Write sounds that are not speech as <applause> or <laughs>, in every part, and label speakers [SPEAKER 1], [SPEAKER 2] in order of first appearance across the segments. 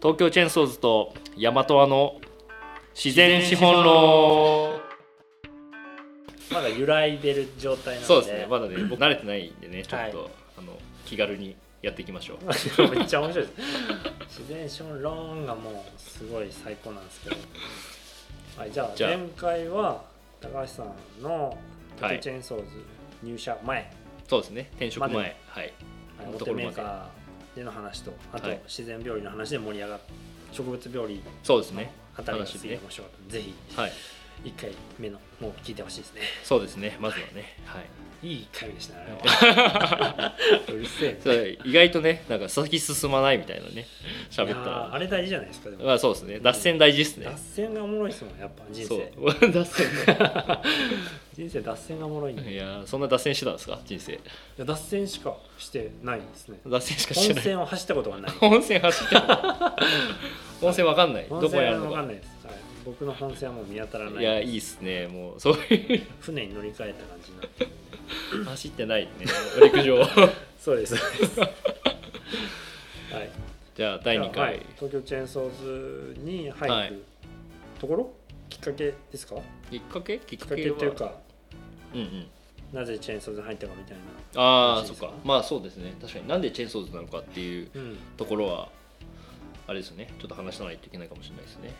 [SPEAKER 1] 東京チェーンソーズと大和アの自然資本論。
[SPEAKER 2] まだ揺らいでる状態なので。
[SPEAKER 1] そうですね。まだね僕慣れてないんでねちょっと、
[SPEAKER 2] はい
[SPEAKER 1] あの気軽にやっていきましょう。<laughs>
[SPEAKER 2] めっちゃ面白いです。自然資本論がもうすごい最高なんですけど、はい、じゃあ前回は高橋さんの
[SPEAKER 1] はい。
[SPEAKER 2] トチェーンソーズ入社前、
[SPEAKER 1] そうですね。転職前、
[SPEAKER 2] ま
[SPEAKER 1] はい。
[SPEAKER 2] はい、メーカーでの話とあと
[SPEAKER 1] はい。
[SPEAKER 2] 自然病理の話で盛り上がっ植物病理
[SPEAKER 1] そうですね。
[SPEAKER 2] あたりがすげえ面白かったぜひ
[SPEAKER 1] はい。
[SPEAKER 2] 1回目のもう聞いてほしいですね。
[SPEAKER 1] そうですね。まずはね。はい
[SPEAKER 2] いい回でしたね。<laughs> うるせえ。
[SPEAKER 1] それ意外とねなんか先進まないみたいなね喋った
[SPEAKER 2] いやーあ
[SPEAKER 1] ら
[SPEAKER 2] れ大事じゃないですかでも。
[SPEAKER 1] まあそうですね。脱線大事ですね。
[SPEAKER 2] 脱線がおもろいですもんやっぱ人
[SPEAKER 1] そう。
[SPEAKER 2] 生
[SPEAKER 1] 脱線。<laughs>
[SPEAKER 2] 人生脱線がおもろいんで。い
[SPEAKER 1] いやそんな脱線してたんですか人生。
[SPEAKER 2] や脱線しかしてないですね。
[SPEAKER 1] 脱線しかして
[SPEAKER 2] 本
[SPEAKER 1] ない。
[SPEAKER 2] 線を走ったことがない。
[SPEAKER 1] 本線走ってる本線わかんない。
[SPEAKER 2] 本
[SPEAKER 1] どこにある
[SPEAKER 2] 線
[SPEAKER 1] のか。
[SPEAKER 2] わかんないです、はい、僕の本線はもう見当たらない。
[SPEAKER 1] いやいいっすね。もうそういう。
[SPEAKER 2] 船に乗り換えた感じになってる <laughs>
[SPEAKER 1] 走ってないね。陸上。<laughs>
[SPEAKER 2] そうです。<laughs> はい。
[SPEAKER 1] じゃあ第2
[SPEAKER 2] はい。
[SPEAKER 1] 回
[SPEAKER 2] 東京チェーンソーズに入る、
[SPEAKER 1] はい。
[SPEAKER 2] ところ？きっかけですか？
[SPEAKER 1] きっかけ？きっ
[SPEAKER 2] かけ
[SPEAKER 1] かけは
[SPEAKER 2] というか
[SPEAKER 1] うんうん。
[SPEAKER 2] なぜチェーンソーズに入ったかみたい
[SPEAKER 1] ああそっ
[SPEAKER 2] か。
[SPEAKER 1] かまあそうですね。確かになんでチェーンソーズなのかっていうところはあれですよね。ちょっと話さないといけないかもしれないですね。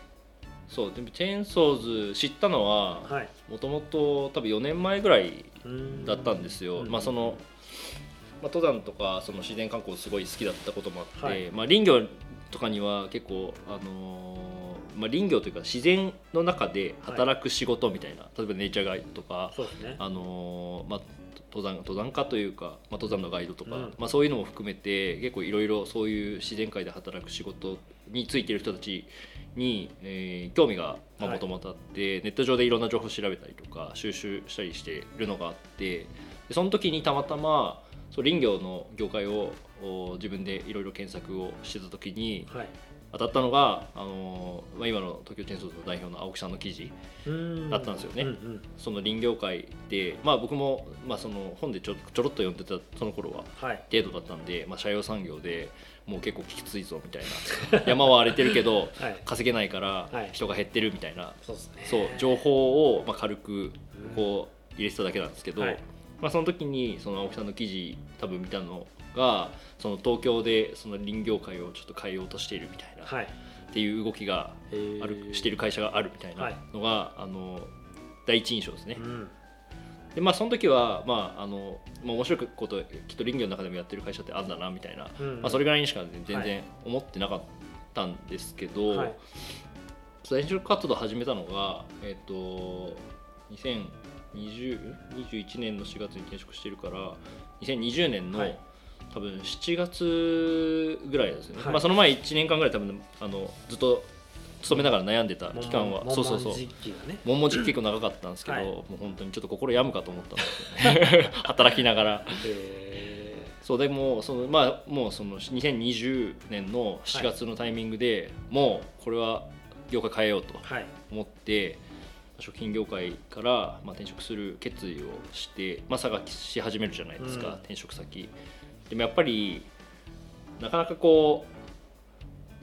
[SPEAKER 1] そうでもチェーンソーズ知ったのは
[SPEAKER 2] はい。
[SPEAKER 1] もともと多分4年前ぐらいだったんですよ、
[SPEAKER 2] うん。
[SPEAKER 1] まあその、まあ、登山とかその自然観光すごい好きだったこともあって、
[SPEAKER 2] はい。
[SPEAKER 1] まあ、林業とかには結構、あのーまあ、林業というか自然の中で働く仕事みたいな、例えばネイチャーガイドとか、
[SPEAKER 2] ね。
[SPEAKER 1] あのーまあ、登山登山家というか、まあ、登山のガイドとか、
[SPEAKER 2] うん。
[SPEAKER 1] まあ、そういうのも含めて結構いろいろそういう自然界で働く仕事についてる人たちに、えー興味が
[SPEAKER 2] はい。
[SPEAKER 1] もともとあって、ネット上でいろんな情報を調べたりとか収集したりしているのがあってでその時にたまたまそう林業の業界をお自分でいろいろ検索をしてた時に
[SPEAKER 2] はい。
[SPEAKER 1] 当たったのが、あのーまあ、今の東京チェーンソーズの代表の青木さんの記事
[SPEAKER 2] うん。
[SPEAKER 1] だったんですよね。
[SPEAKER 2] うんうん。
[SPEAKER 1] その林業界で、まあ、僕も、まあ、その本でちょちょろっと読んでたその頃は
[SPEAKER 2] はい。
[SPEAKER 1] 程度だったんで、まあ、社用産業でもう結構きついぞみたいな。<laughs> 山は荒れてるけど
[SPEAKER 2] はい。
[SPEAKER 1] 稼げないから
[SPEAKER 2] はい。
[SPEAKER 1] 人が減ってるみたいな、
[SPEAKER 2] そうですね。
[SPEAKER 1] そう。情報をまあ軽くこう入れてただけなんですけど、
[SPEAKER 2] はい。
[SPEAKER 1] まあ、その時にその青木さんの記事多分見たのがその東京でその林業界をちょっと変えようとしているみたいな、
[SPEAKER 2] はい。
[SPEAKER 1] っていう動きが
[SPEAKER 2] えー。
[SPEAKER 1] あるしている会社があるみたいなのが、あの第一印象ですね。
[SPEAKER 2] うん
[SPEAKER 1] でまあその時はまああの、まあ、面白いこときっと林業の中でもやってる会社ってあるんだなみたいな、
[SPEAKER 2] うん
[SPEAKER 1] まあ、それぐらいにしか全然思ってなかったんですけど、
[SPEAKER 2] はい。
[SPEAKER 1] 転職活動を始めたのがえっ、と2021年の4月に転職してるから2020年の、
[SPEAKER 2] はい。
[SPEAKER 1] 多分7月ぐらいですよね、
[SPEAKER 2] はい。
[SPEAKER 1] まあ、その前1年間ぐらい多分あのずっと勤めながら悩んでた期間は。そうそうそう。
[SPEAKER 2] もんもん実
[SPEAKER 1] 結構長かったんですけど、
[SPEAKER 2] はい。
[SPEAKER 1] もう本当にちょっと心病むかと思ったんですよね。<laughs> 働きながら。
[SPEAKER 2] え
[SPEAKER 1] そうでもそのまあもうその2020年の7月のタイミングで、もうこれは業界変えようと思って食品業界からまあ転職する決意をして、まあ、探し始めるじゃないですか、
[SPEAKER 2] うん。
[SPEAKER 1] 転職先。でもやっぱりなかなかこう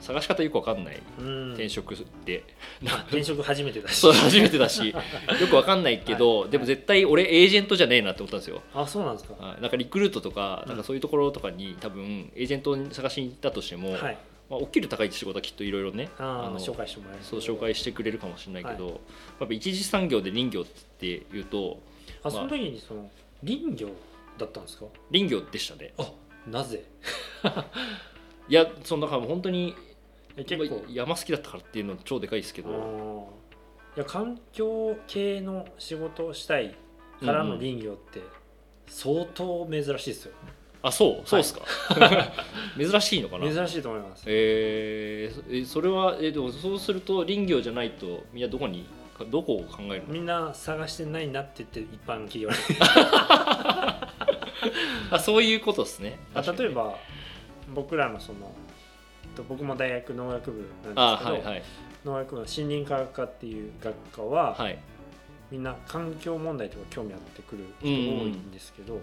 [SPEAKER 1] 探し方よく分かんない
[SPEAKER 2] うん。
[SPEAKER 1] 転職って、
[SPEAKER 2] あ転職初めてだし。
[SPEAKER 1] そう初めてだし。<laughs> よく分かんないけど、でも絶対俺エージェントじゃねえなって思ったんですよ。
[SPEAKER 2] あそうなんですか。
[SPEAKER 1] はい。なんかリクルートとか
[SPEAKER 2] うん。
[SPEAKER 1] なんかそういうところとかに多分エージェントに探しに行ったとしても、
[SPEAKER 2] はい。
[SPEAKER 1] まあ、お給料高い仕事はきっといろいろね
[SPEAKER 2] あ
[SPEAKER 1] の
[SPEAKER 2] ー紹介してもらえる
[SPEAKER 1] そう紹介してくれるかもしれないけど、やっぱ一次産業で林業っていうと
[SPEAKER 2] あその時にその林業だったんですか？
[SPEAKER 1] 林業でしたね。
[SPEAKER 2] あなぜ？<laughs>
[SPEAKER 1] いやそのだから本当に
[SPEAKER 2] え結構。
[SPEAKER 1] まあ山好きだったからっていうのは超でかいですけ
[SPEAKER 2] あ
[SPEAKER 1] ど、
[SPEAKER 2] ー。いや環境系の仕事をしたいからの林業って相当珍しいですよ、
[SPEAKER 1] あそうそうですか、<laughs> 珍しいのかな？
[SPEAKER 2] 珍しいと思います。
[SPEAKER 1] えー、えそれはえでもそうすると林業じゃないとみんなどこにどこを考えるの？
[SPEAKER 2] みんな探してないなって言って一般企業。に <laughs>
[SPEAKER 1] あそういうことですね。
[SPEAKER 2] あ例えば僕らのそのと僕も大学農学部なん
[SPEAKER 1] あ
[SPEAKER 2] ですけど、
[SPEAKER 1] はいはい。
[SPEAKER 2] 農学部の森林科学科っていう学科は、
[SPEAKER 1] はい。
[SPEAKER 2] みんな環境問題とか興味あってくる人多いんですけど、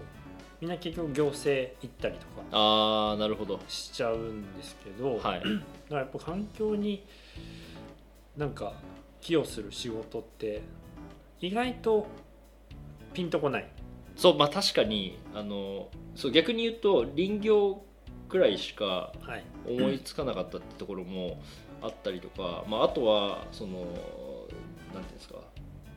[SPEAKER 2] みんな結局行政行ったりとか
[SPEAKER 1] ああなるほど。
[SPEAKER 2] しちゃうんですけど、
[SPEAKER 1] はい。
[SPEAKER 2] だからやっぱ環境になんか寄与する仕事って意外とピンとこない。
[SPEAKER 1] そうまあ確かにあのそう逆に言うと林業くらいしか
[SPEAKER 2] はい。
[SPEAKER 1] 思いつかなかったってところもあったりとか、まあ、あとはそのなんていうんですか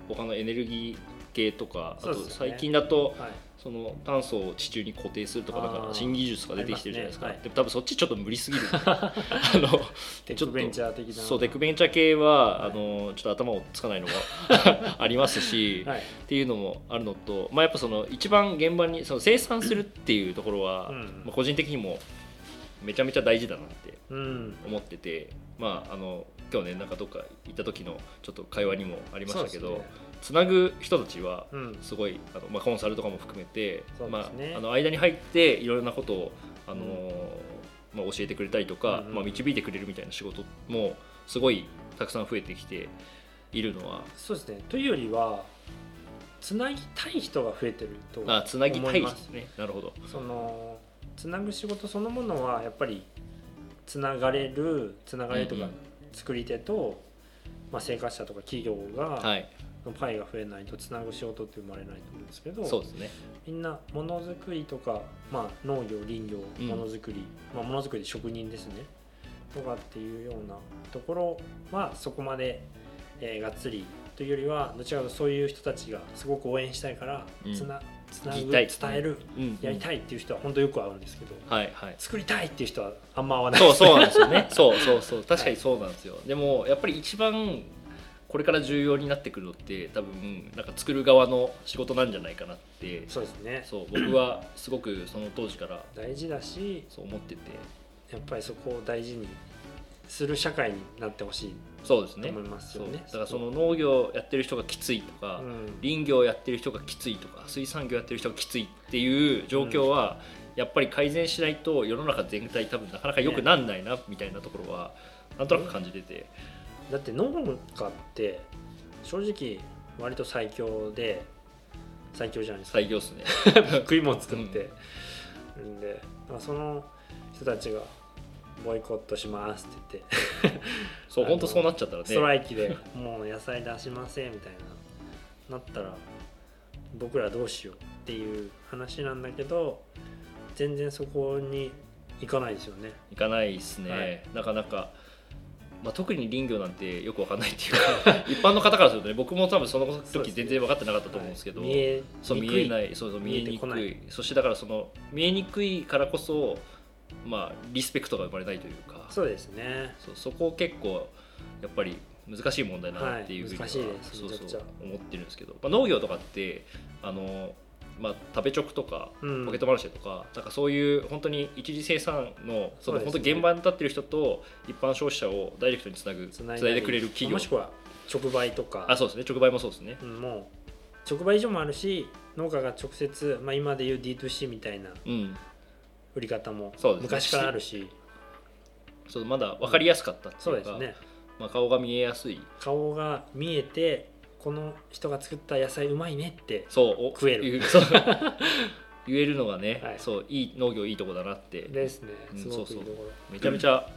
[SPEAKER 1] 他のエネルギー系とかあと最近だと
[SPEAKER 2] はい。
[SPEAKER 1] その炭素を地中に固定するとかなん
[SPEAKER 2] あー
[SPEAKER 1] か新技術が出てきてるじゃないですか。でも多分そっちちょっと無理すぎる。<laughs> あのちょっと
[SPEAKER 2] テックベンチャー的な。
[SPEAKER 1] そうテックベンチャー系は、
[SPEAKER 2] はい。
[SPEAKER 1] あのちょっと頭をつかないのが <laughs> ありますし、
[SPEAKER 2] はい。
[SPEAKER 1] っていうのもあるのと、まあ、やっぱその一番現場にその生産するっていうところは、
[SPEAKER 2] うん。
[SPEAKER 1] まあ、個人的にもめちゃめちゃ大事だなって
[SPEAKER 2] うん。
[SPEAKER 1] 思ってて、まあ、あの今日ねなんかどっか行った時のちょっと会話にもありましたけど、
[SPEAKER 2] ね。
[SPEAKER 1] つなぐ人たちは
[SPEAKER 2] うん。
[SPEAKER 1] すごいあの、まあ、コンサルとかも含めて、
[SPEAKER 2] そう
[SPEAKER 1] まあ、あの間に入っていろんなことをあの、まあ、教えてくれたりとか、
[SPEAKER 2] うんうん
[SPEAKER 1] まあ、導いてくれるみたいな仕事もすごいたくさん増えてきているのは
[SPEAKER 2] そうですね。というよりはつなぎたい人が増えてると
[SPEAKER 1] あつなぎたいね。なるほど。
[SPEAKER 2] そのつなぐ仕事そのものはやっぱりつながれるつながれるとか、作り手と、まあ、生活者とか企業が、
[SPEAKER 1] はい。
[SPEAKER 2] のパイが増えないとつなぐ仕事って生まれないと思うんですけど
[SPEAKER 1] そうですね。
[SPEAKER 2] みんなものづくりとか、まあ、農業林業
[SPEAKER 1] うん。
[SPEAKER 2] ものづくり、まあ、ものづくり職人ですね。とかっていうようなところはそこまで、えーがっつりというよりはどちらかというとそういう人たちがすごく応援したいから、
[SPEAKER 1] うん。
[SPEAKER 2] つなつなぐ伝える、
[SPEAKER 1] うん。
[SPEAKER 2] やりたいっていう人は本当よく会うんですけど
[SPEAKER 1] はいはい。
[SPEAKER 2] 作りたいっていう人はあんま会わない。
[SPEAKER 1] そうそうなんですよね。<laughs> そうそうそう。確かにそうなんですよ、でもやっぱり一番これから重要になってくるのって多分なんか作る側の仕事なんじゃないかなって
[SPEAKER 2] そうですね。
[SPEAKER 1] そう僕はすごくその当時から
[SPEAKER 2] 大事だし
[SPEAKER 1] そう思ってて。
[SPEAKER 2] やっぱりそこを大事にする社会になってほしい。
[SPEAKER 1] そうですね。
[SPEAKER 2] と思いますよね。
[SPEAKER 1] だからその農業やってる人がきついとか、
[SPEAKER 2] うん。
[SPEAKER 1] 林業やってる人がきついとか水産業やってる人がきついっていう状況は、やっぱり改善しないと世の中全体多分なかなか良くなんないなみたいなところはなんとなく感じてて、
[SPEAKER 2] だって農家って正直割と最強で最強じゃないですか。
[SPEAKER 1] 採業っすね。<laughs>
[SPEAKER 2] 食い物作って。るん。で、まあ、その人たちがボイコットしますって言って。<laughs>
[SPEAKER 1] そう本当そうなっちゃったらね。
[SPEAKER 2] ストライキでもう野菜出しませんみたいななったら僕らどうしようっていう話なんだけど全然そこに行かないですよね。
[SPEAKER 1] いかないですね、
[SPEAKER 2] はい。
[SPEAKER 1] なかなか、まあ、特に林業なんてよくわかんないっていうか <laughs> 一般の方からするとね僕も多分その時全然分かってなかったと思うんですけど
[SPEAKER 2] はい見え
[SPEAKER 1] そう
[SPEAKER 2] にく
[SPEAKER 1] 見えない。そうそう見えにくい。そしてだからその見えにくいからこそまあリスペクトが生まれないというか。
[SPEAKER 2] そうですね。
[SPEAKER 1] そうそこ結構やっぱり難しい問題だなっていうふうには、
[SPEAKER 2] はい
[SPEAKER 1] そうそう思ってるんですけど、まあ、農業とかってあの、まあ、食べチョクとか
[SPEAKER 2] うん。
[SPEAKER 1] ポケットマルシェとか,、なんかそういう本当に一次生産のその本当現場に立ってる人と一般消費者をダイレクトにつなぐつないでくれる企業。
[SPEAKER 2] もしくは直売とか。
[SPEAKER 1] あそうですね。直売もそうですね。
[SPEAKER 2] うんもう直売所もあるし農家が直接、まあ、今でいう D2C みたいな
[SPEAKER 1] うん
[SPEAKER 2] 売り方も昔からあるし。
[SPEAKER 1] そうまだ分かりやすかったっていうか、
[SPEAKER 2] そうですね。
[SPEAKER 1] まあ、顔が見えやすい。
[SPEAKER 2] 顔が見えてこの人が作った野菜うまいねって
[SPEAKER 1] そうお
[SPEAKER 2] 食える。<laughs>
[SPEAKER 1] 言えるのがね、
[SPEAKER 2] はい。
[SPEAKER 1] そういい農業いいとこだなって。
[SPEAKER 2] ですね。
[SPEAKER 1] うんそうそう。めちゃめちゃ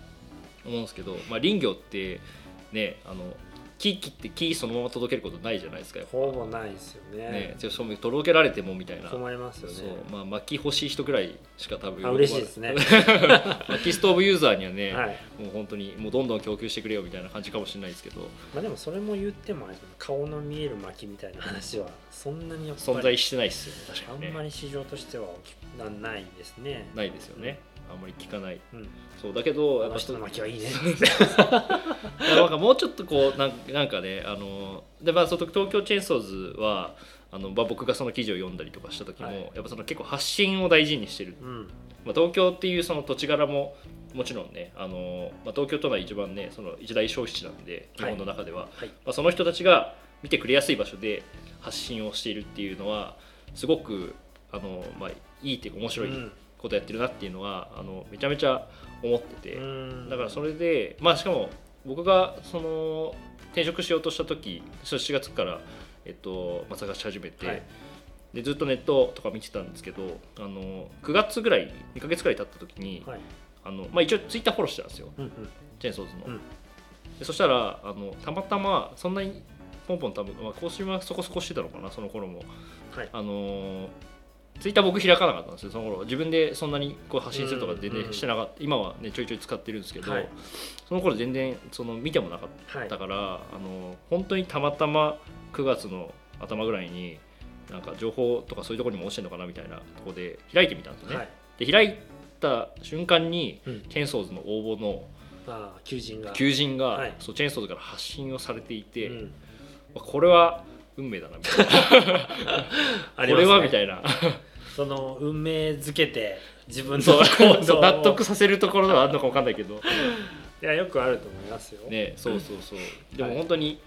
[SPEAKER 1] 思うんですけど、まあ、林業ってねあの木切って木そのまま届けることないじゃないですか
[SPEAKER 2] ほぼないですよね。
[SPEAKER 1] ねじゃあ届けられてもみたいな。
[SPEAKER 2] 困りますよね。
[SPEAKER 1] そうまあ薪欲しい人ぐらいしか多分
[SPEAKER 2] あ嬉しいですね。
[SPEAKER 1] 薪 <laughs> ストーブユーザーにはね、
[SPEAKER 2] はい。
[SPEAKER 1] もう本当にもうどんどん供給してくれよみたいな感じかもしれないですけど。
[SPEAKER 2] まあでもそれも言っても顔の見える薪みたいな話はそんなに
[SPEAKER 1] 存在してないですよね確かにね。
[SPEAKER 2] あんまり市場としては大きくなないですね。
[SPEAKER 1] ないですよねあんまり聞かない。
[SPEAKER 2] うん。
[SPEAKER 1] そうだけどやっぱ
[SPEAKER 2] 人の薪はいいね。
[SPEAKER 1] なん <laughs> かもうちょっとこうなんなんかねあのでまあその東京チェーンソーズはあの、まあ、僕がその記事を読んだりとかした時も、
[SPEAKER 2] はい。
[SPEAKER 1] やっぱその結構発信を大事にしてる、
[SPEAKER 2] うん。
[SPEAKER 1] まあ、東京っていうその土地柄ももちろんねあの、まあ、東京都内一番ねその一大消費地なんで日本の中では、
[SPEAKER 2] はい。
[SPEAKER 1] まあ、その人たちが見てくれやすい場所で発信をしているっていうのはすごくあの、まあ、いいっていうか面白い。
[SPEAKER 2] うん
[SPEAKER 1] ことやってるなっていうのは、あのめちゃめちゃ思ってて。
[SPEAKER 2] うん。
[SPEAKER 1] だからそれでまあしかも僕がその転職しようとした時その4月から、えっとまあ、探し始めて、
[SPEAKER 2] はい。
[SPEAKER 1] でずっとネットとか見てたんですけどあの9月ぐらい2ヶ月ぐらい経った時に、
[SPEAKER 2] はい。
[SPEAKER 1] あのまあ、一応ツイッターフォローしてたんですよ。
[SPEAKER 2] うんうん。
[SPEAKER 1] チェーンソーズの、
[SPEAKER 2] うん。
[SPEAKER 1] でそしたらあのたまたまそんなにポンポン多分、まあ、更新はそこそこしてたのかなその頃も。
[SPEAKER 2] はい。
[SPEAKER 1] あのツイッター僕開かなかったんですよその頃。自分でそんなにこう発信するとか全然してなかった、今はねちょいちょい使ってるんですけど、
[SPEAKER 2] はい。
[SPEAKER 1] その頃全然その見てもなかっ
[SPEAKER 2] はい
[SPEAKER 1] たから、あの本当にたまたま9月の頭ぐらいになんか情報とかそういうところにも落ちてるのかなみたいなところで開いてみたんですよね、
[SPEAKER 2] はい。
[SPEAKER 1] で開いた瞬間に、
[SPEAKER 2] うん。
[SPEAKER 1] チェーンソーズの応募の
[SPEAKER 2] 求人が。
[SPEAKER 1] 求人が、
[SPEAKER 2] はい。
[SPEAKER 1] そうチェーンソーズから発信をされていて、
[SPEAKER 2] うん。
[SPEAKER 1] まあこれは運命だなみたいな、<laughs>
[SPEAKER 2] あ
[SPEAKER 1] これはみ
[SPEAKER 2] い
[SPEAKER 1] たいな。
[SPEAKER 2] その運命づけて自分の
[SPEAKER 1] そう
[SPEAKER 2] 行動を。
[SPEAKER 1] 納得させるところはあるのか分かんないけど。
[SPEAKER 2] いやよくあると思いますよ、
[SPEAKER 1] ねそうそうそう。でも本当に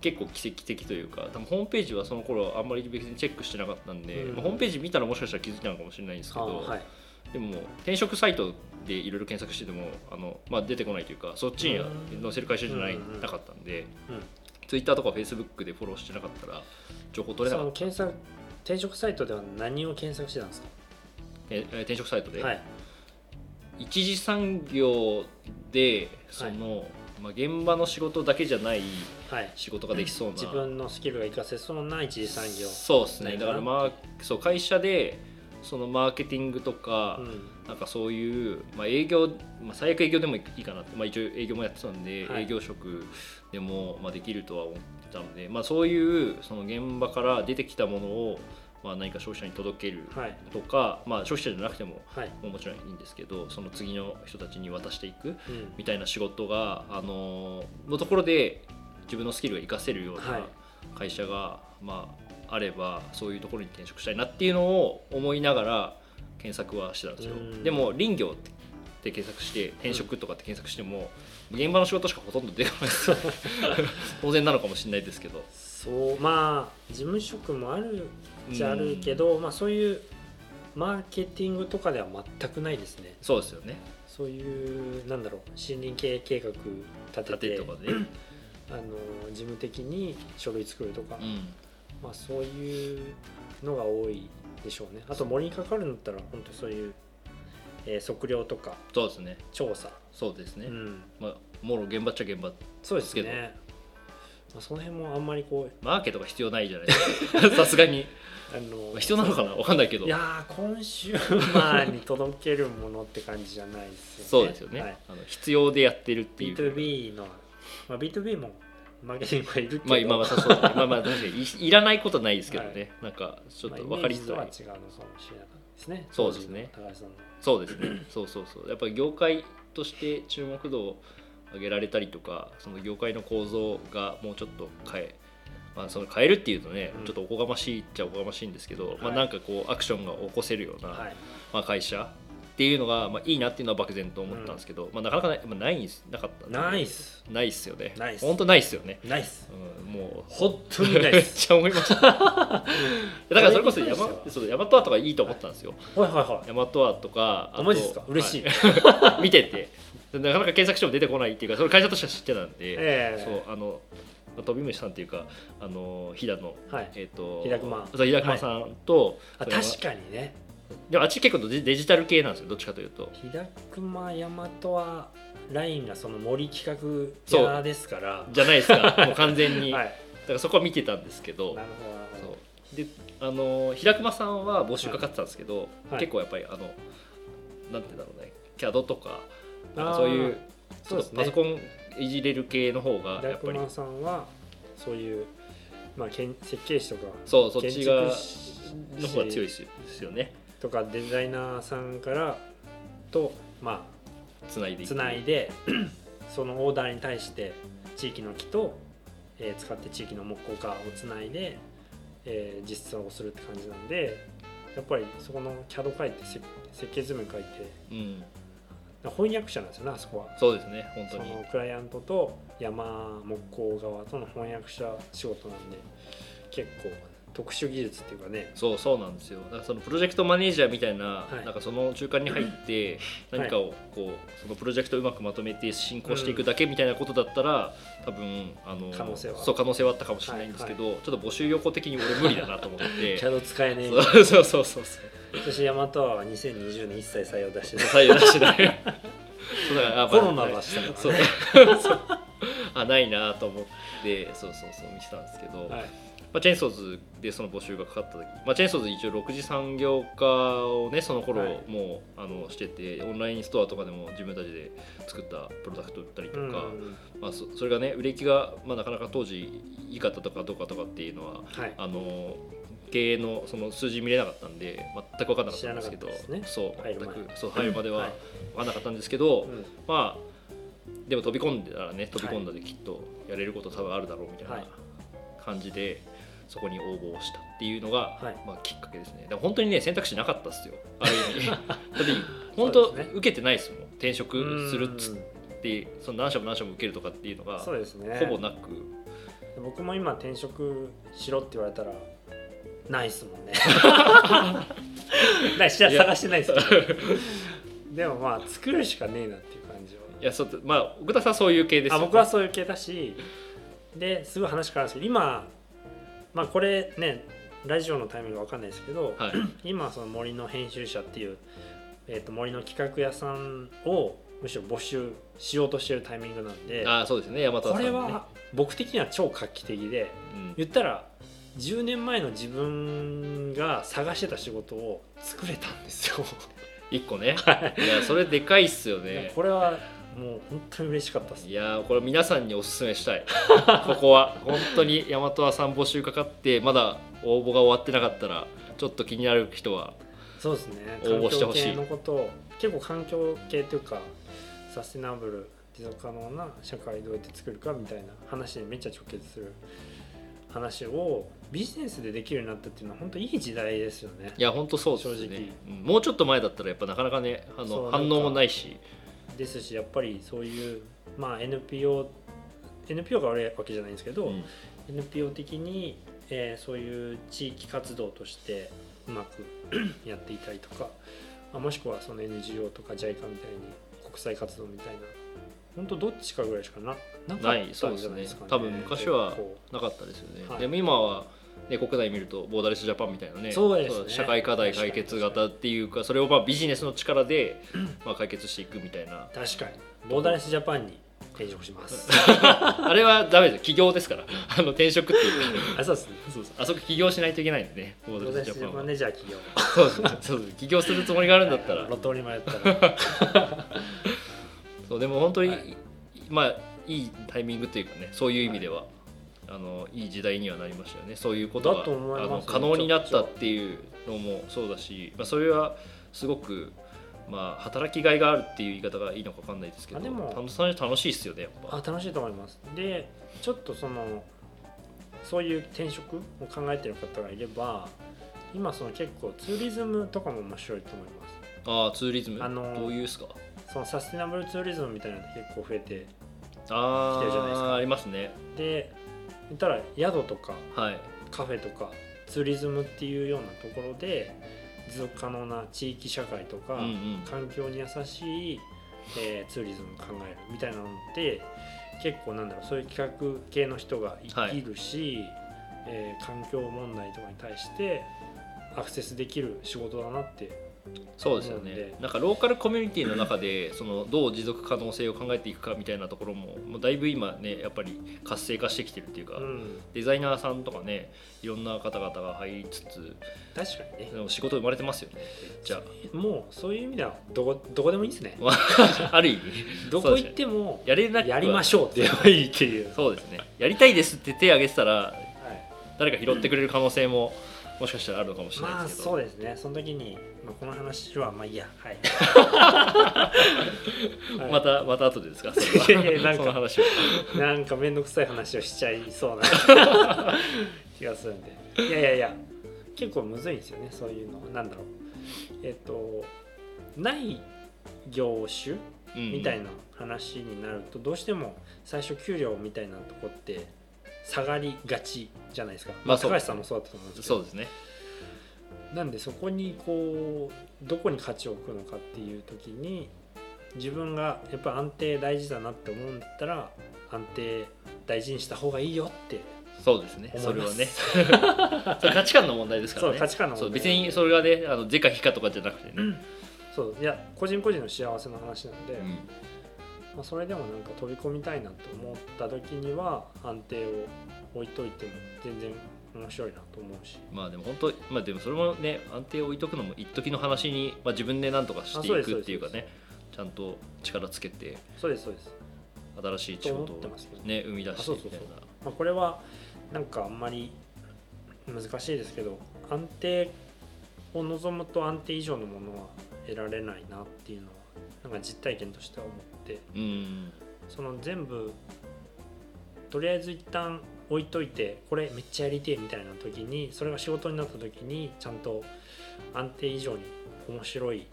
[SPEAKER 1] 結構奇跡的というか多分ホームページはその頃あんまり別にチェックしてなかったんで、
[SPEAKER 2] うん。
[SPEAKER 1] まあホームページ見たらもしかしたら気づいたのかもしれないんですけ
[SPEAKER 2] あ
[SPEAKER 1] ど、
[SPEAKER 2] あはい。
[SPEAKER 1] でも転職サイトでいろいろ検索しててもあの、まあ、出てこないというかそっちに載せる会社じゃない、
[SPEAKER 2] うん。
[SPEAKER 1] なかったんで、
[SPEAKER 2] うん
[SPEAKER 1] ツイッターとかフェイスブックでフォローしてなかったら情報取れ
[SPEAKER 2] そ
[SPEAKER 1] なかった。
[SPEAKER 2] の検索転職サイトでは何を検索してたんです
[SPEAKER 1] ええ転職サイトで、
[SPEAKER 2] かはい。
[SPEAKER 1] 一次産業でその、まあ、現場の仕事だけじゃない
[SPEAKER 2] はい。
[SPEAKER 1] 仕事ができそうな、
[SPEAKER 2] 自分のスキルが活かせそうな一次産業。
[SPEAKER 1] そうですね。だからまあそう会社でそのマーケティングとか、
[SPEAKER 2] うん。
[SPEAKER 1] なんかそういう、まあ、営業、まあ、最悪営業でもいいかなって、まあ、一応営業もやってたんで、
[SPEAKER 2] はい。
[SPEAKER 1] 営業職でも、まあ、できるとは思ってたので、まあ、そういうその現場から出てきたものを、まあ、何か消費者に届ける
[SPEAKER 2] はい。
[SPEAKER 1] とか、まあ、消費者じゃなくても
[SPEAKER 2] はい。
[SPEAKER 1] もうもちろんいいんですけどその次の人たちに渡していく
[SPEAKER 2] うん。
[SPEAKER 1] みたいな仕事が、あののところで自分のスキルが活かせるよう
[SPEAKER 2] はい。
[SPEAKER 1] な会社が、まあ、あればそういうところに転職したいなっていうのを思いながら検索はしてたんですよ。
[SPEAKER 2] うん。
[SPEAKER 1] でも林業って検索して転職とかって検索しても、現場の仕事しかほとんど出てこない <laughs> 当然なのかもしれないですけど。
[SPEAKER 2] そうまあ事務職もあるじゃあるけど、まあ、そういうマーケティングとかでは全くないですね。
[SPEAKER 1] そうですよね。
[SPEAKER 2] そういうなんだろう森林経営計画立てて
[SPEAKER 1] 縦とかで、<clears throat>
[SPEAKER 2] あの事務的に書類作るとか、
[SPEAKER 1] うん。
[SPEAKER 2] まあ、そういうのが多いでしょうね。あと森にかかるんだったら本当そういう、えー測量とか
[SPEAKER 1] そうですね。
[SPEAKER 2] 調査、
[SPEAKER 1] そうですね、
[SPEAKER 2] うん、
[SPEAKER 1] まあ、もろ現場っちゃ現場
[SPEAKER 2] そうです
[SPEAKER 1] け
[SPEAKER 2] ね、まあ、その辺もあんまりこう
[SPEAKER 1] マーケとか必要ないじゃないですか。<laughs> さすがに。
[SPEAKER 2] あの
[SPEAKER 1] まあ必要なのかな？わかんないけど。
[SPEAKER 2] いやーコンシューマーに届けるものって感じじゃないですよね。
[SPEAKER 1] そうですよね、
[SPEAKER 2] はい、
[SPEAKER 1] あの必要でやってるっていう。
[SPEAKER 2] B2B の、まあ、B2B もマーケティングはいるけど、
[SPEAKER 1] まあ今はそうまあまあ確かに。いいらないことないですけどね、なんかちょっと分かりづらい、
[SPEAKER 2] まあイメージとは違うのかもしれないですね。
[SPEAKER 1] そうですね。
[SPEAKER 2] 高橋さんの。
[SPEAKER 1] そうですね。<clears throat> そうそうそう。やっぱり業界として注目度を上げられたりとかその業界の構造がもうちょっと変えまあ、その変えるっていうとね、
[SPEAKER 2] うん。
[SPEAKER 1] ちょっとおこがましいっちゃおこがましいんですけど、まあ、
[SPEAKER 2] はい
[SPEAKER 1] なんかこうアクションが起こせるような、
[SPEAKER 2] はい。
[SPEAKER 1] まあ、会社っていうのが、まあ、いいなっていうのは漠然と思ったんですけど、まあ、なかなかない,、まあ、ないんすなかったんで
[SPEAKER 2] ナイス
[SPEAKER 1] ないっすよね。
[SPEAKER 2] ないっす。
[SPEAKER 1] 本当ないっすよね、
[SPEAKER 2] ナイス
[SPEAKER 1] うん、もう。
[SPEAKER 2] 本当にナイ
[SPEAKER 1] めっ
[SPEAKER 2] ス
[SPEAKER 1] ちゃ思いました。<laughs> だからそれこそヤ
[SPEAKER 2] そ
[SPEAKER 1] うヤマトアとかいいと思ったんですよ、
[SPEAKER 2] はいはいはい。
[SPEAKER 1] ヤマトアとかあ
[SPEAKER 2] マジですか？嬉しい、
[SPEAKER 1] はい。<laughs> 見てて。なかなか検索しても出てこないっていうかそれ会社としては知ってたんで、
[SPEAKER 2] ええ。
[SPEAKER 1] そうあのまあ飛び虫さんっていうかあの飛騨の、
[SPEAKER 2] はい。
[SPEAKER 1] えっ、と
[SPEAKER 2] 飛騨熊。
[SPEAKER 1] さんと、その
[SPEAKER 2] あ確かにね
[SPEAKER 1] でもあっち結構デデジタル系なんですよどっちかというと。
[SPEAKER 2] 飛騨熊山とはラインがその森企画屋ですから。
[SPEAKER 1] じゃないですか。<laughs> もう完全に、
[SPEAKER 2] はい。
[SPEAKER 1] だからそこは見てたんですけど。
[SPEAKER 2] なるほど
[SPEAKER 1] であの平熊さんは募集かかってたんですけど、
[SPEAKER 2] はい。
[SPEAKER 1] 結構やっぱりあのなんていうんだろうね。CAD とか
[SPEAKER 2] ど
[SPEAKER 1] なんかそういうパソコンいじれる系の方が
[SPEAKER 2] 飛
[SPEAKER 1] やっぱり。
[SPEAKER 2] 騨熊さんはそういうまあ建設計士とか
[SPEAKER 1] そうそっちがの方が強いですよね
[SPEAKER 2] とかデザイナーさんからとまあ
[SPEAKER 1] つないで
[SPEAKER 2] つないで <clears throat> そのオーダーに対して地域の木と、えー使って地域の木工家をつないで、えー実装をするって感じなんでやっぱりそこの CAD 書いて設設計図面書いて
[SPEAKER 1] うん。
[SPEAKER 2] 翻訳者なんですよねあそこは。
[SPEAKER 1] そうですね本当
[SPEAKER 2] そ
[SPEAKER 1] に
[SPEAKER 2] のクライアントと山木工側との翻訳者仕事なんで結構特殊技術っていうかね。
[SPEAKER 1] そうそうなんですよ。だからそのプロジェクトマネージャーみたいな,、
[SPEAKER 2] はい。
[SPEAKER 1] なんかその中間に入って何かをこうそのプロジェクトをうまくまとめて進行していくだけみたいなことだったら、多分あの
[SPEAKER 2] 可能性は。
[SPEAKER 1] そう可能性はあったかもしれないんですけど、ちょっと募集要項的に俺無理だなと思って。<laughs>
[SPEAKER 2] CAD 使えねえ
[SPEAKER 1] そうそう <laughs> <laughs> そうそうそう。
[SPEAKER 2] 私ヤマトは2020年一切採用出し。てない
[SPEAKER 1] 採用出してないそうだから
[SPEAKER 2] コロナはしたからね
[SPEAKER 1] そうそう。あないなと思ってそうそうそう見てたんですけど、
[SPEAKER 2] はい
[SPEAKER 1] まあ、チェーンソーズでその募集がかかった時、まあ、チェーンソーズ一応6次産業化をねその頃
[SPEAKER 2] はい。
[SPEAKER 1] もう、あのしててオンラインストアとかでも自分たちで作ったプロダクト売ったりとか、
[SPEAKER 2] うん
[SPEAKER 1] まあ、そそれがね売れ行きが、まあ、なかなか当時いいかったとかどうかとかっていうのは
[SPEAKER 2] はい。
[SPEAKER 1] あの経営のその数字見れなかったんで全く分かんなかったんですけど。そう
[SPEAKER 2] 入る前
[SPEAKER 1] 全くそう入るまでは
[SPEAKER 2] はい。
[SPEAKER 1] 分かんなかったんですけど、
[SPEAKER 2] うん。
[SPEAKER 1] まあでも飛び込んでたらね飛び込んだできっとやれること多分あるだろうみたい
[SPEAKER 2] は
[SPEAKER 1] ない。感じで、そこに応募をしたっていうのが、
[SPEAKER 2] はい。
[SPEAKER 1] まあ、きっかけですね。でも本当にね選択肢なかったっすよ。ある意味。<laughs> だって本当、
[SPEAKER 2] ね
[SPEAKER 1] 受けてないですもん。転職するっつ
[SPEAKER 2] うん。
[SPEAKER 1] ってその何社も何社も受けるとかっていうのが
[SPEAKER 2] そうですね。
[SPEAKER 1] ほぼなく。
[SPEAKER 2] 僕も今転職しろって言われたらないっすもんね。だからしら探してないです <laughs> でもまあ作るしかねえなっていう感じは。い
[SPEAKER 1] やそうまあ奥田さんそういう系ですよ、
[SPEAKER 2] あ
[SPEAKER 1] ね、
[SPEAKER 2] 僕はそういう系だしですごい話変わるんですけど今まあこれねラジオのタイミングわかんないですけど、
[SPEAKER 1] はい。<clears throat>
[SPEAKER 2] 今その森の編集者っていう、えー、と森の企画屋さんをむしろ募集しようとしてるタイミングなんで
[SPEAKER 1] あそうですね。山田さん、ね、
[SPEAKER 2] これは僕的には超画期的で
[SPEAKER 1] うん。
[SPEAKER 2] 言ったら10年前の自分が探してた仕事を作れたんですよ。<laughs>
[SPEAKER 1] 一個ね。い。やそれでかいっすよね。
[SPEAKER 2] これはもう本当に嬉しかったです。
[SPEAKER 1] いやーこれ皆さんにおすすめしたい。<laughs> ここは。本当に大和さん募集かかってまだ応募が終わってなかったらちょっと気になる人は
[SPEAKER 2] そうですね。
[SPEAKER 1] 応募してほしい。
[SPEAKER 2] 環境系のことを結構環境系というかサステナブル持続可能な社会どうやって作るかみたいな話にめっちゃ直結する話をビジネスでできるようになったっていうのは本当いい時代ですよね。
[SPEAKER 1] いや本当そうです
[SPEAKER 2] 正直。
[SPEAKER 1] ね、うん。もうちょっと前だったらやっぱなかなかねあの反応もないし
[SPEAKER 2] ですしやっぱりそういうまあ NPO NPO が悪いわけじゃないんですけど、
[SPEAKER 1] うん。
[SPEAKER 2] NPO 的に、えーそういう地域活動としてうまく <clears throat> やっていたりとか、まあ、もしくはその NGO とか JICA みたいに国際活動みたいな本当どっちかぐらいしかななかったんじゃないですかね。
[SPEAKER 1] そうですね。多分昔はなかったですよね、
[SPEAKER 2] はい。
[SPEAKER 1] でも今は、ね、国内見るとボーダレスジャパンみたいなね
[SPEAKER 2] そうですね。
[SPEAKER 1] 社会課題解決型っていうかそれをまあビジネスの力で、まあ、解決していくみたいな。
[SPEAKER 2] 確かに。ボーダレスジャパンに転職します。<laughs>
[SPEAKER 1] あれはダメですよ。起業ですから。あの転職っていうか。
[SPEAKER 2] あそうですね。
[SPEAKER 1] そうそう。あそこ起業しないといけないんでね。ボ
[SPEAKER 2] ボーダレスジャパン
[SPEAKER 1] は
[SPEAKER 2] ねじゃあ企業。
[SPEAKER 1] そうそう。です起業するつもりがあるんだったら。
[SPEAKER 2] 路頭に迷ったら。<laughs>
[SPEAKER 1] そうでも本当に、
[SPEAKER 2] はい。
[SPEAKER 1] まあいいタイミングというかねそういう意味では、あのいい時代にはなりましたよね。そういうことがあの可能になったっていうのもそうだし、まあ、それはすごく、まあ、働きがいがあるっていう言い方がいいのか分かんないですけど
[SPEAKER 2] あでも
[SPEAKER 1] 楽しいですよねやっぱ。
[SPEAKER 2] あ楽しいと思います。でちょっとそのそういう転職を考えてる方がいれば今その結構ツーリズムとかも面白いと思います。
[SPEAKER 1] ああツーリズム？
[SPEAKER 2] あの
[SPEAKER 1] どういうですか？
[SPEAKER 2] そのサステナブルツーリズムみたいなのって結構増えて
[SPEAKER 1] あ
[SPEAKER 2] 来てるじゃないですか。
[SPEAKER 1] あありますね。
[SPEAKER 2] で言ったら宿とか
[SPEAKER 1] はい。
[SPEAKER 2] カフェとかツーリズムっていうようなところで持続可能な地域社会とか、
[SPEAKER 1] うんうん。
[SPEAKER 2] 環境に優しい、えーツーリズムを考えるみたいなのって結構なんだろうそういう企画系の人が生きるし、えー環境問題とかに対してアクセスできる仕事だなって
[SPEAKER 1] そうですよね。なんかローカルコミュニティの中で <laughs> そのどう持続可能性を考えていくかみたいなところももうだいぶ今ねやっぱり活性化してきてるっていうか、
[SPEAKER 2] うん。
[SPEAKER 1] デザイナーさんとかねいろんな方々が入りつつ
[SPEAKER 2] 確かにね。
[SPEAKER 1] 仕事生まれてますよね。じゃ
[SPEAKER 2] もうそういう意味ではどこどこでもいいですね。
[SPEAKER 1] あ <laughs> ある意味。<laughs>
[SPEAKER 2] どこ行っても
[SPEAKER 1] やれな
[SPEAKER 2] やりましょうって言えばいいっていう、
[SPEAKER 1] そうですね。やりたいですって手挙げてたら
[SPEAKER 2] はい。
[SPEAKER 1] 誰か拾ってくれる可能性ももしかしたらあるのかもしれ
[SPEAKER 2] まあ
[SPEAKER 1] ないですけど、
[SPEAKER 2] そうですね。その時に、まあ、この話はまあいいや。はい、<laughs> はい。
[SPEAKER 1] またまた後でですか？それはい
[SPEAKER 2] やいやなんか
[SPEAKER 1] 話を
[SPEAKER 2] なんか面倒くさい話をしちゃいそうな <laughs> 気がするんで。いやいやいや結構むずいんですよね。そういうの。なんだろう。えっ、とない業種みたい
[SPEAKER 1] な
[SPEAKER 2] な話になるとどうしても最初給料みたいなとこって下がりがちじゃないですか、
[SPEAKER 1] まあ
[SPEAKER 2] 高橋さんもそうだったと思うんですけど。
[SPEAKER 1] そうですね。
[SPEAKER 2] なんでそこにこうどこに価値を置くのかっていう時に自分がやっぱ安定大事だなって思うんだったら安定大事にした方がいいよって
[SPEAKER 1] そうですね。それはね。<laughs> それ価値観の問題ですからね。
[SPEAKER 2] そう価値観の問題。
[SPEAKER 1] そう別にそれがねあの是か非かとかじゃなくてね、
[SPEAKER 2] そう。いや個人個人の幸せの話なんで、
[SPEAKER 1] うん
[SPEAKER 2] まあ、それでもなんか飛び込みたいなと思った時には安定を置いといても全然面白いなと思うし。
[SPEAKER 1] まあでも本当まあでもそれもね安定を置いとくのも一時の話に、まあ、自分で何とかしていくっていうかねちゃんと力つけて
[SPEAKER 2] そうですそうです、
[SPEAKER 1] 新しい仕事を
[SPEAKER 2] ってますけど。
[SPEAKER 1] ね生み出してみたいな。
[SPEAKER 2] あそうまあ、これはなんかあんまり難しいですけど安定を望むと安定以上のものは得られないなっていうのはなんか実体験としては思って
[SPEAKER 1] うん。
[SPEAKER 2] その全部とりあえず一旦置いといてこれめっちゃやりてえみたいな時にそれが仕事になった時にちゃんと安定以上に面白い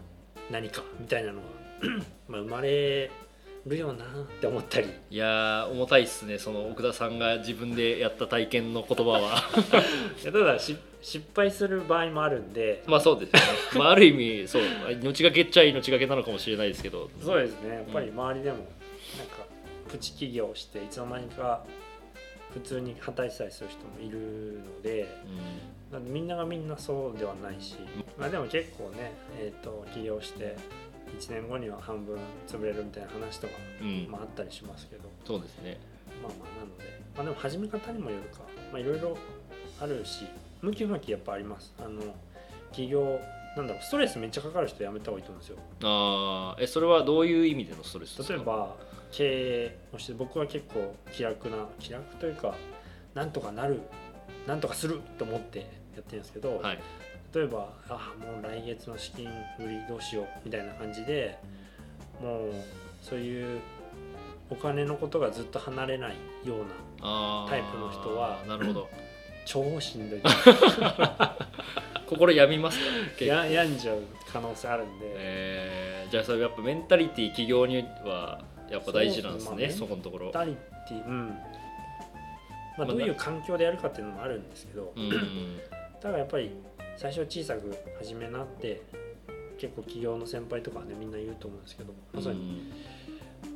[SPEAKER 2] 何かみたいなのが <clears throat> まあ生まれるよな。って思ったり。
[SPEAKER 1] いやー重たいっすね。その奥田さんが自分でやった体験の言葉は。<laughs>
[SPEAKER 2] いやただし失敗する場合もあるんで。
[SPEAKER 1] まあそうですよね、まあ、ある意味そう。命がけっちゃ命がけなのかもしれないですけど。
[SPEAKER 2] そうですね。やっぱり周りでもなんかプチ起業していつの間にか普通に働いてたりする人もいるので
[SPEAKER 1] う
[SPEAKER 2] なんでみんながみんなそうではないし、まあ、でも結構ね、えー、と起業して1年後には半分潰れるみたいな話とか、まあ、あったりしますけど。
[SPEAKER 1] そうですね
[SPEAKER 2] まあまあなので、まあ、でも始め方にもよるか。まあいろいろあるし。向き不向きやっぱあります。あの起業なんだろうストレスめっちゃかかる人やめた方がいいと思うんですよ。
[SPEAKER 1] ああえそれはどういう意味でのストレスですか？
[SPEAKER 2] 例えば経営をして僕は結構気楽な気楽というかなんとかなるなんとかすると思ってやってるんですけど、
[SPEAKER 1] はい
[SPEAKER 2] 例えばあもう来月の資金繰りどうしようみたいな感じでもうそういうお金のことがずっと離れないようなタイプの人は
[SPEAKER 1] なるほど。<clears throat>
[SPEAKER 2] 超しんどい。<laughs>
[SPEAKER 1] 心病みます
[SPEAKER 2] や病んじゃう可能性あるんで、
[SPEAKER 1] えーじゃあそれやっぱメンタリティ企業にはやっぱ大事なんですね
[SPEAKER 2] そ
[SPEAKER 1] このところ。
[SPEAKER 2] メンタリティうん。まあ、
[SPEAKER 1] まあ
[SPEAKER 2] どういう環境でやるかっていうのもあるんですけど、
[SPEAKER 1] うん。<clears throat>
[SPEAKER 2] ただやっぱり最初小さく始めなって結構企業の先輩とかはねみんな言うと思うんですけどまさに、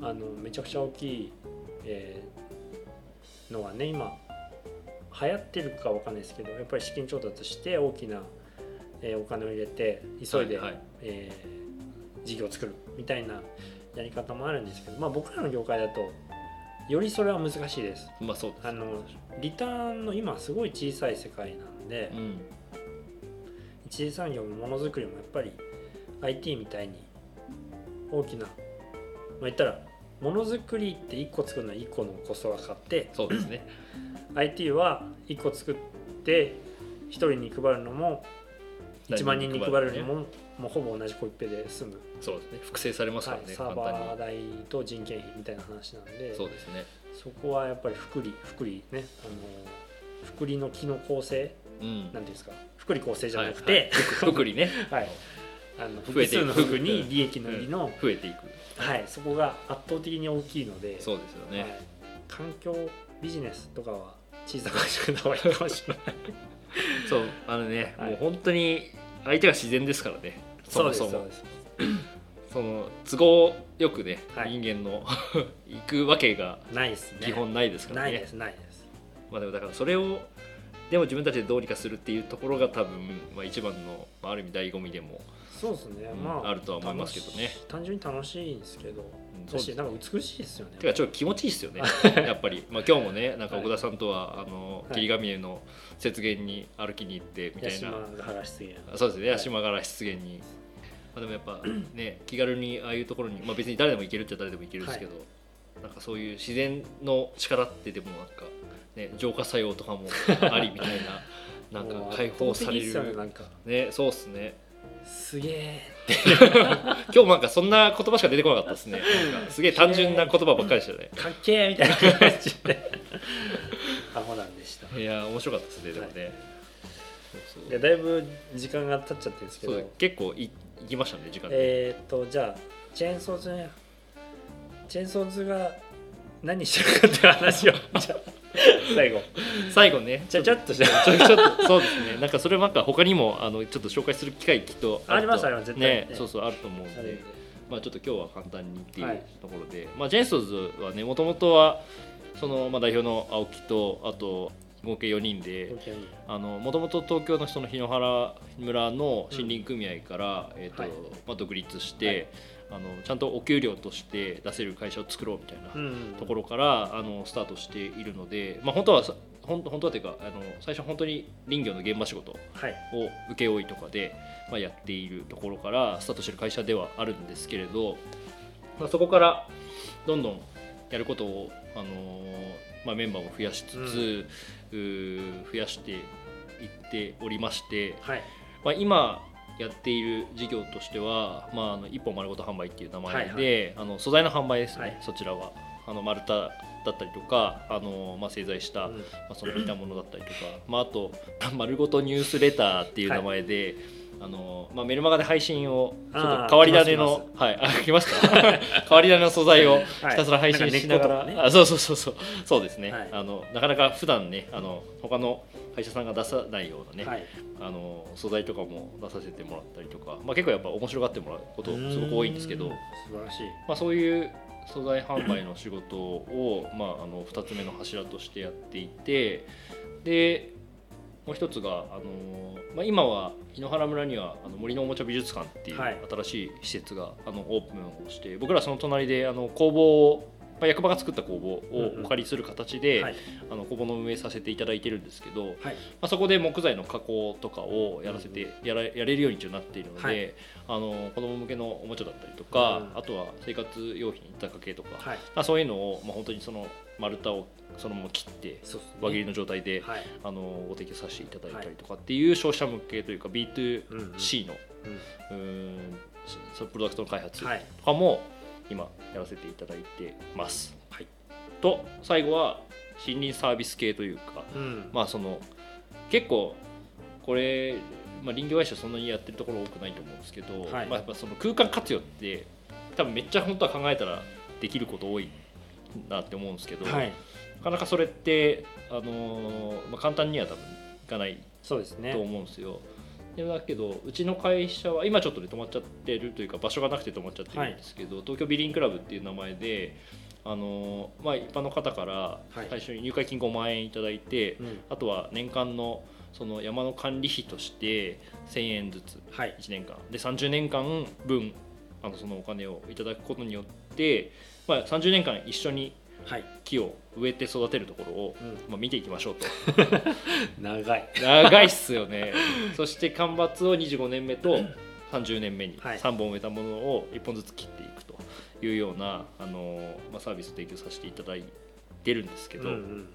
[SPEAKER 2] あのめちゃくちゃ大きい、えーのがね今流行ってるかわかんないですけどやっぱり資金調達して大きな、えーお金を入れて急いで、
[SPEAKER 1] はいはい。
[SPEAKER 2] えー事業を作るみたいなやり方もあるんですけど、まあ、僕らの業界だとよりそれは難しいです。
[SPEAKER 1] まあそうです
[SPEAKER 2] あのリターンの今すごい小さい世界なんで、
[SPEAKER 1] うん
[SPEAKER 2] 一次産業もものづくりもやっぱり IT みたいに大きなまあ言ったらものづくりって1個作るのは1個のコストがかかって。
[SPEAKER 1] そうですね。
[SPEAKER 2] IT は1個作って1人に配るのも1万人に配るのももうほぼ同じコピペで済む、
[SPEAKER 1] そうですね。複製されますからね、
[SPEAKER 2] はい、サーバー代と人件費みたいな話なんで。
[SPEAKER 1] そうですね。
[SPEAKER 2] そこはやっぱり福利福利ね。あの福利の機能構成
[SPEAKER 1] うん。
[SPEAKER 2] なんていうんですか福利構成じゃなく
[SPEAKER 1] はい
[SPEAKER 2] て、
[SPEAKER 1] はい。福利ね。<laughs>
[SPEAKER 2] はい、あの複数の服に利益の利の、
[SPEAKER 1] 増えていく。
[SPEAKER 2] はい、そこが圧倒的に大きいので、
[SPEAKER 1] そうですよね、
[SPEAKER 2] はい、環境ビジネスとかは小さく始めた方がいいかもしれない。<laughs>
[SPEAKER 1] そう。あのね、
[SPEAKER 2] はい。
[SPEAKER 1] もう本当に相手が自然ですからね。そもそも。
[SPEAKER 2] そうです。<clears throat>
[SPEAKER 1] その都合よくね、
[SPEAKER 2] はい。
[SPEAKER 1] 人間の <laughs> 行くわけが
[SPEAKER 2] ないですね。
[SPEAKER 1] 基本ないですからね。
[SPEAKER 2] ないですないです。
[SPEAKER 1] まあでもだからそれをでも自分たちでどうにかするっていうところが多分、まあ、一番の、まあ、ある意味醍醐味でも、
[SPEAKER 2] そうですね。
[SPEAKER 1] うん
[SPEAKER 2] まあ
[SPEAKER 1] あるとは思いますけどね。
[SPEAKER 2] 単純に楽しいんですけど、
[SPEAKER 1] うん
[SPEAKER 2] だしなんか美しいですよね。
[SPEAKER 1] てかちょっと気持ちいいですよね。<laughs> やっぱり、まあ、今日もねなんか奥田さんとは、あの
[SPEAKER 2] はい
[SPEAKER 1] 霧ヶ峰の雪原に歩きに行ってみたいな、
[SPEAKER 2] 八島が原出現。
[SPEAKER 1] そうですね。
[SPEAKER 2] はい。
[SPEAKER 1] 八島から湿原に、まあ、でもやっぱね気軽にああいうところに、まあ、別に誰でも行けるっちゃ誰でも行けるんですけど、なんかそういう自然の力ってでもなんか、ね、浄化作用とかも <laughs> ありみたいななんか解放される。
[SPEAKER 2] なんか。
[SPEAKER 1] ねそうっすね。
[SPEAKER 2] すげえ。<laughs>
[SPEAKER 1] 今日もなんかそんな言葉しか出てこなかったですね。すげえ単純な言葉ばっかりでしたね。
[SPEAKER 2] かっけえみたいな感じで。アホなんでした。
[SPEAKER 1] いや面白かったですねでもね、そうそう。
[SPEAKER 2] いやだいぶ時間が経っちゃってるんですけど。
[SPEAKER 1] そう。結構い行きましたね時間で、
[SPEAKER 2] えーっとじゃあチェーンソーズね。チェーンソーズが何してるかっていう話を。<laughs> じゃあ最後。
[SPEAKER 1] 最後ね。
[SPEAKER 2] ちゃちゃっとして
[SPEAKER 1] ちょちょっと <laughs> そうですね。なんかそれなんか他にもあのちょっと紹介する機会きっと
[SPEAKER 2] あります
[SPEAKER 1] と
[SPEAKER 2] あります。絶対。
[SPEAKER 1] ねそうそうあると思うんで。まあちょっと今日は簡単にっていうところで、まあジェンソーズはねもともとはそのまあ代表の青木とあと合計4人でもともと東京のその檜原村の森林組合から、えーと
[SPEAKER 2] はい。
[SPEAKER 1] まあ、独立して、あのちゃんとお給料として出せる会社を作ろうみたいな
[SPEAKER 2] うん
[SPEAKER 1] ところからあのスタートしているので、まあ、本当はさ本当本当はというかあの最初本当に林業の現場仕事
[SPEAKER 2] はい。
[SPEAKER 1] を請負いとかで、まあ、やっているところからスタートしている会社ではあるんですけれど、まあ、そこからどんどんやることを、あのまあ、メンバーも増やしつつ、うー増やしていっておりまして、
[SPEAKER 2] はい。
[SPEAKER 1] まあ、今やっている事業としては、まあ、あの一本丸ごと販売っていう名前で、あの素材の販売ですね、
[SPEAKER 2] はい。
[SPEAKER 1] そちらは。あの丸太だったりとかあの、まあ、製材した、
[SPEAKER 2] うん。
[SPEAKER 1] まあ、その似たものだったりとか、まあ、あと <laughs> 丸ごとニュースレターっていう名前で、あのまあ、メルマガで配信をちょっと変わり種
[SPEAKER 2] 来
[SPEAKER 1] の
[SPEAKER 2] ま
[SPEAKER 1] はいあ来ました。<laughs> 変わり種の素材を <laughs> ひたすら配信しながら、
[SPEAKER 2] なんか根っことかね
[SPEAKER 1] あそうそうそうそう。そうですね、
[SPEAKER 2] はい。
[SPEAKER 1] あのなかなか普段ねあの他の会社さんが出さないようなね、
[SPEAKER 2] はい。
[SPEAKER 1] あの素材とかも出させてもらったりとか、まあ、結構やっぱ面白がってもらうことすごく多いんですけど
[SPEAKER 2] 素晴らしい。
[SPEAKER 1] まあ、そういう素材販売の仕事を、まあ、あの2つ目の柱としてやっていてでもう一つがあの、まあ、今は檜原村にはあの森のおもちゃ美術館っていう
[SPEAKER 2] はい。
[SPEAKER 1] 新しい施設があのオープンをして僕らその隣であの工房を、まあ、役場が作った工房をお借りする形で、
[SPEAKER 2] はい。
[SPEAKER 1] あの工房の運営させていただいてるんですけど、
[SPEAKER 2] はい。
[SPEAKER 1] まあ、そこで木材の加工とかをやらせてやらやれるようになっているので、
[SPEAKER 2] はい。
[SPEAKER 1] あの子供向けのおもちゃだったりとか、
[SPEAKER 2] うん
[SPEAKER 1] あとは生活用品雑貨系とか、
[SPEAKER 2] はい。
[SPEAKER 1] まあ、そういうのを、まあ、本当にその丸太をそのまま切って輪切りの状態で、
[SPEAKER 2] はい。
[SPEAKER 1] あのご提供させていただいたりとかっていう消費者向けというか B2C
[SPEAKER 2] うんうん
[SPEAKER 1] の、
[SPEAKER 2] うん。
[SPEAKER 1] うーんそプロダクトの開発と
[SPEAKER 2] はい。
[SPEAKER 1] かも今やらせていただいてます。
[SPEAKER 2] はい。
[SPEAKER 1] と最後は森林サービス系というか、
[SPEAKER 2] うん。
[SPEAKER 1] まあその結構これ、まあ、林業会社そんなにやってるところ多くないと思うんですけど、
[SPEAKER 2] はい。
[SPEAKER 1] まあ、やっぱその空間活用って多分めっちゃ本当は考えたらできること多いなって思うんですけど、
[SPEAKER 2] はい。
[SPEAKER 1] なかなかそれって、あのーまあ、簡単には多分いかない
[SPEAKER 2] そうですね
[SPEAKER 1] と思うんですよ。でだけどうちの会社は今ちょっとね止まっちゃってるというか場所がなくて止まっちゃってるんですけど、東京ビリンクラブっていう名前で、あのーまあ、一般の方から
[SPEAKER 2] はい。
[SPEAKER 1] 最初に入会金5万円いただいて、
[SPEAKER 2] うん。
[SPEAKER 1] あとは年間のその山の管理費として1000円ずつ
[SPEAKER 2] はい。
[SPEAKER 1] 1年間。で30年間分あのそのお金をいただくことによって、まあ、30年間一緒に
[SPEAKER 2] はい。
[SPEAKER 1] 木を植えて育てるところを、
[SPEAKER 2] うん。
[SPEAKER 1] まあ、見ていきましょうと。<laughs>
[SPEAKER 2] 長い。
[SPEAKER 1] 長いっすよね。そして間伐を25年目と30年目に
[SPEAKER 2] はい。
[SPEAKER 1] 3本植えたものを1本ずつ切っていくというようなあの、まあ、サービスを提供させていただいてるんですけど、
[SPEAKER 2] うんうん。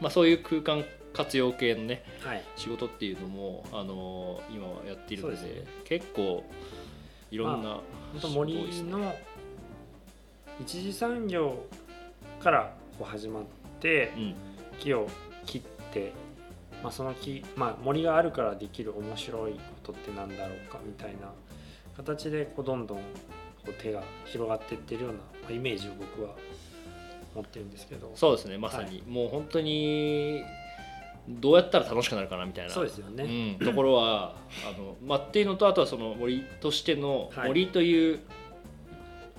[SPEAKER 1] まあ、そういう空間活用系のね
[SPEAKER 2] はい。
[SPEAKER 1] 仕事っていうのもあの今はやっているので
[SPEAKER 2] ね。
[SPEAKER 1] 結構いろんな
[SPEAKER 2] 本当森の一次産業からこう始まって
[SPEAKER 1] うん。
[SPEAKER 2] 木を切って、まあ、その木、まあ、森があるからできる面白いことってなんだろうかみたいな形でこうどんどんこう手が広がっていってるようなまあイメージを僕は持ってるんですけど。
[SPEAKER 1] そうですねまさに、もう本当にどうやったら楽しくなるかなみたいな。
[SPEAKER 2] そうですよね、
[SPEAKER 1] うん、ところはあの、まあ、っていうのとあとはその森としての
[SPEAKER 2] はい。
[SPEAKER 1] 森という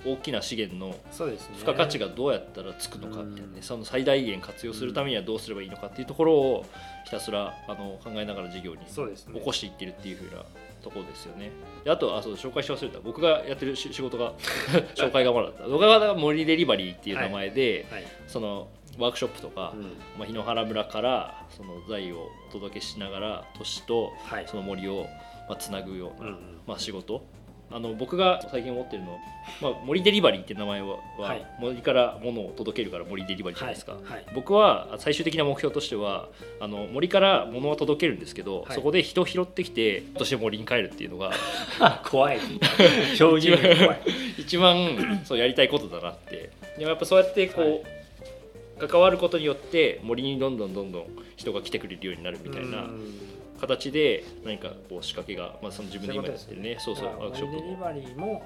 [SPEAKER 1] 大きな資源の付加価値がどうやったらつくのかみたいなね、
[SPEAKER 2] うん。
[SPEAKER 1] その最大限活用するためにはどうすればいいのかっていうところをひたすらあの考えながら事業に起こしていってるっていうふうなところですよね。であとあそう紹介し忘れた。僕がやってる仕仕事が <laughs> 紹介がまだった。僕は森デリバリーっていう名前で、
[SPEAKER 2] はい、
[SPEAKER 1] そのワークショップとか、
[SPEAKER 2] うん。
[SPEAKER 1] まあ、檜原村からその財をお届けしながら都市と
[SPEAKER 2] はい。
[SPEAKER 1] その森をまあつなぐような、
[SPEAKER 2] うんうん。
[SPEAKER 1] まあ、仕事あの僕が最近思ってるの、まあ、森デリバリーって名前は、は
[SPEAKER 2] はい。
[SPEAKER 1] 森から物を届けるから森デリバリーじゃないですか、
[SPEAKER 2] はい。はい。
[SPEAKER 1] 僕は最終的な目標としてはあの森から物は届けるんですけど、
[SPEAKER 2] はい。
[SPEAKER 1] そこで人を拾ってきてとして森に帰るっていうのが <laughs>
[SPEAKER 2] 怖い。<laughs> 表現が怖い。
[SPEAKER 1] 一番そうやりたいことだなって。でもやっぱそうやってこう、関わることによって森にどんどんどんどん人が来てくれるようになるみたいな。
[SPEAKER 2] うん
[SPEAKER 1] 形で何かこう仕掛けが、まあ、その自分で今やってるね。そうそうワークショップ
[SPEAKER 2] モデリバリーも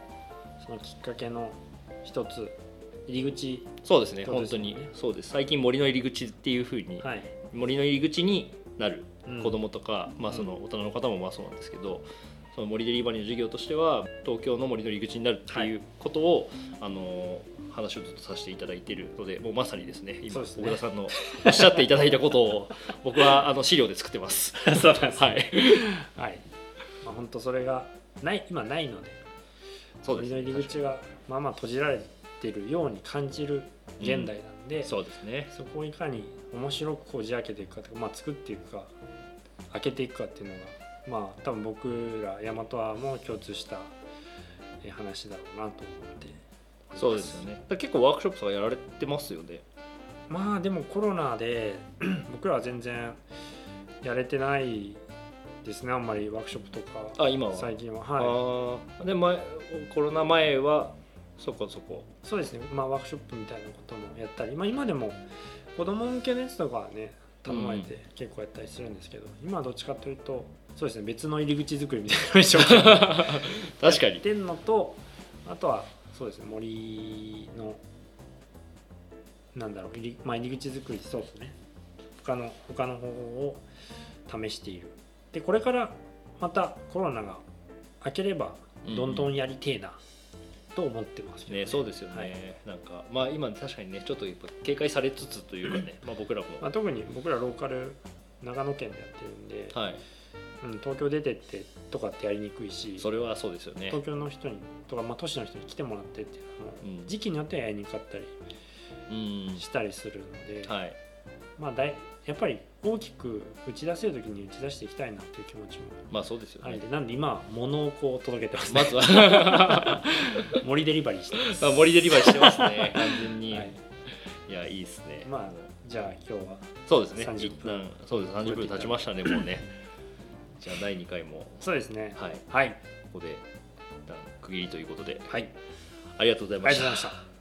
[SPEAKER 2] そのきっかけの一つ入り口。
[SPEAKER 1] そうですね
[SPEAKER 2] ね。
[SPEAKER 1] 本当に。そうです。最近森の入り口っていうふうに、
[SPEAKER 2] はい、
[SPEAKER 1] 森の入り口になる
[SPEAKER 2] うん。
[SPEAKER 1] 子供とか、まあ、その大人の方もまあそうなんですけど、その森デリバリーの授業としては東京の森の入り口になるっていうことを、あの話をずっとさせていただいているのでもうまさにですね今小倉さんの <laughs> おっしゃっていただいたことを僕はあの資料で作ってます。
[SPEAKER 2] そうなんです
[SPEAKER 1] はい、
[SPEAKER 2] はい。まあ本当それがない今ないので
[SPEAKER 1] そうです
[SPEAKER 2] 森の入り口がまあまあ閉じられてるように感じる現代なんで、
[SPEAKER 1] そうですね。
[SPEAKER 2] そこをいかに面白くこじ開けていくかとか、まあ、作っていくか開けていくかっていうのがまあ多分僕ら大和はも共通したえ話だろうなと思って
[SPEAKER 1] そうですよね。結構ワークショップとかやられてますよね。
[SPEAKER 2] まあでもコロナで <clears throat> 僕らは全然やれてないですねあんまりワークショップとか。
[SPEAKER 1] あ今は？
[SPEAKER 2] 最近は。は
[SPEAKER 1] あー。で前コロナ前はそこそこ。
[SPEAKER 2] いそうですね。まあワークショップみたいなこともやったり、まあ、今でも子供向けのやつとかはね頼まれて結構やったりするんですけど、今はどっちかというとそうですね。別の入り口作りみたいなのにしようかな。<laughs>
[SPEAKER 1] 確かに。
[SPEAKER 2] やってんのとあとはそうですね森のなんだろう入り,、まあ、入り口作りそうですね。他の他の方法を試している。でこれからまたコロナが明ければどんどんやりてえなと思ってますけど
[SPEAKER 1] ね、そうですよね、
[SPEAKER 2] はい。
[SPEAKER 1] なんかまあ今確かにねちょっとやっぱ警戒されつつというかね、まあ僕らも、
[SPEAKER 2] まあ、特に僕らローカル長野県でやってるんで、
[SPEAKER 1] はい
[SPEAKER 2] うん、東京出てってとかってやりにくいし
[SPEAKER 1] それはそうですよね。
[SPEAKER 2] 東京の人にとか、まあ、都市の人に来てもらってっていうのも、
[SPEAKER 1] うん。
[SPEAKER 2] 時期によってはやりにくかったり
[SPEAKER 1] うん。
[SPEAKER 2] したりするので、
[SPEAKER 1] はい。
[SPEAKER 2] まあ、だいやっぱり大きく打ち出せる時に打ち出していきたいなという気持ちも
[SPEAKER 1] まあそうですよね。
[SPEAKER 2] なんで今は物をこう届けてます、
[SPEAKER 1] まずは。<laughs>
[SPEAKER 2] 森デリバリーしてます、
[SPEAKER 1] まあ森デリバリーしてますね <laughs> 完全に、
[SPEAKER 2] はい。
[SPEAKER 1] い、やいいですね。
[SPEAKER 2] まあじゃあ今日は
[SPEAKER 1] そうですね。
[SPEAKER 2] 30
[SPEAKER 1] 一
[SPEAKER 2] 分
[SPEAKER 1] 旦そうです。30分経ちましたねもうねじゃあ第2回も
[SPEAKER 2] そうですね。
[SPEAKER 1] はい。
[SPEAKER 2] はい、
[SPEAKER 1] ここで区切りということで。
[SPEAKER 2] はい、
[SPEAKER 1] ありがとうござい
[SPEAKER 2] ました